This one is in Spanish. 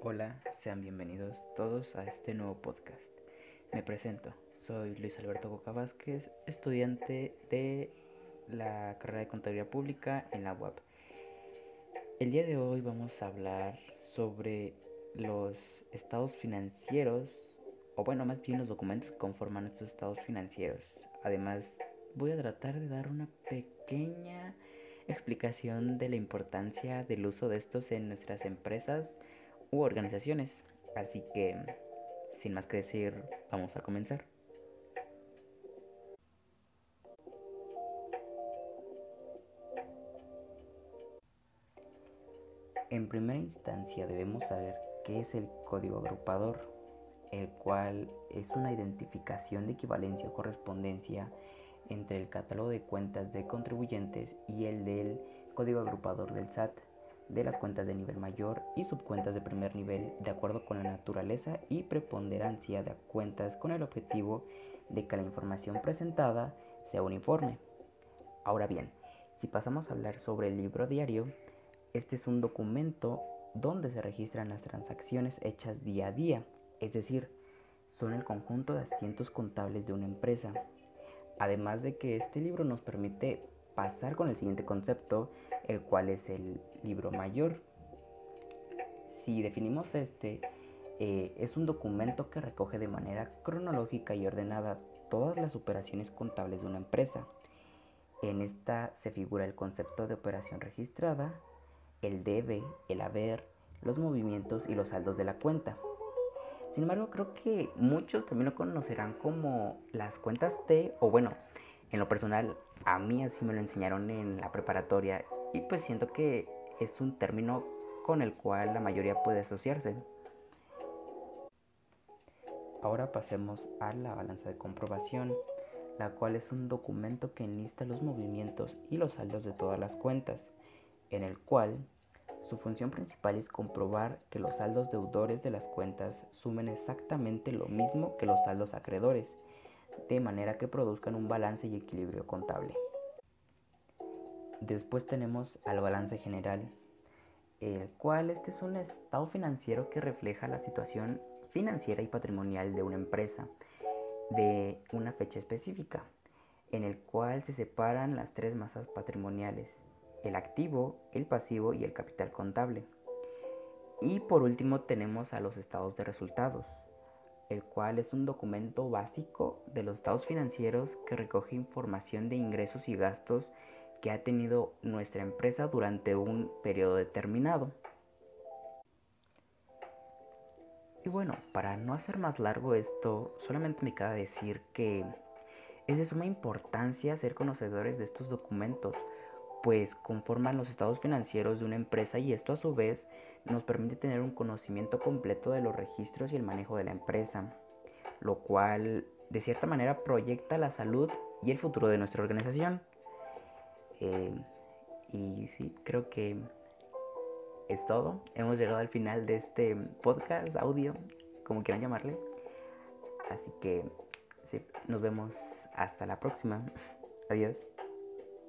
Hola, sean bienvenidos todos a este nuevo podcast. Me presento, soy Luis Alberto Boca Vázquez, estudiante de la carrera de Contabilidad Pública en la UAP. El día de hoy vamos a hablar sobre los estados financieros, o bueno, más bien los documentos que conforman estos estados financieros. Además, voy a tratar de dar una pequeña explicación de la importancia del uso de estos en nuestras empresas u organizaciones. Así que, sin más que decir, vamos a comenzar. En primera instancia debemos saber qué es el código agrupador, el cual es una identificación de equivalencia o correspondencia entre el catálogo de cuentas de contribuyentes y el del código agrupador del SAT de las cuentas de nivel mayor y subcuentas de primer nivel de acuerdo con la naturaleza y preponderancia de cuentas con el objetivo de que la información presentada sea uniforme. Ahora bien, si pasamos a hablar sobre el libro diario, este es un documento donde se registran las transacciones hechas día a día, es decir, son el conjunto de asientos contables de una empresa. Además de que este libro nos permite pasar con el siguiente concepto, el cual es el libro mayor. Si definimos este, eh, es un documento que recoge de manera cronológica y ordenada todas las operaciones contables de una empresa. En esta se figura el concepto de operación registrada, el debe, el haber, los movimientos y los saldos de la cuenta. Sin embargo, creo que muchos también lo conocerán como las cuentas T o bueno, en lo personal, a mí así me lo enseñaron en la preparatoria y pues siento que es un término con el cual la mayoría puede asociarse. Ahora pasemos a la balanza de comprobación, la cual es un documento que enlista los movimientos y los saldos de todas las cuentas, en el cual su función principal es comprobar que los saldos deudores de las cuentas sumen exactamente lo mismo que los saldos acreedores de manera que produzcan un balance y equilibrio contable. Después tenemos al balance general, el cual este es un estado financiero que refleja la situación financiera y patrimonial de una empresa de una fecha específica, en el cual se separan las tres masas patrimoniales, el activo, el pasivo y el capital contable. Y por último tenemos a los estados de resultados, el cual es un documento básico de los estados financieros que recoge información de ingresos y gastos que ha tenido nuestra empresa durante un periodo determinado. Y bueno, para no hacer más largo esto, solamente me queda decir que es de suma importancia ser conocedores de estos documentos, pues conforman los estados financieros de una empresa y esto a su vez nos permite tener un conocimiento completo de los registros y el manejo de la empresa, lo cual de cierta manera proyecta la salud y el futuro de nuestra organización. Eh, y sí, creo que es todo. Hemos llegado al final de este podcast, audio, como quieran llamarle. Así que sí, nos vemos hasta la próxima. Adiós.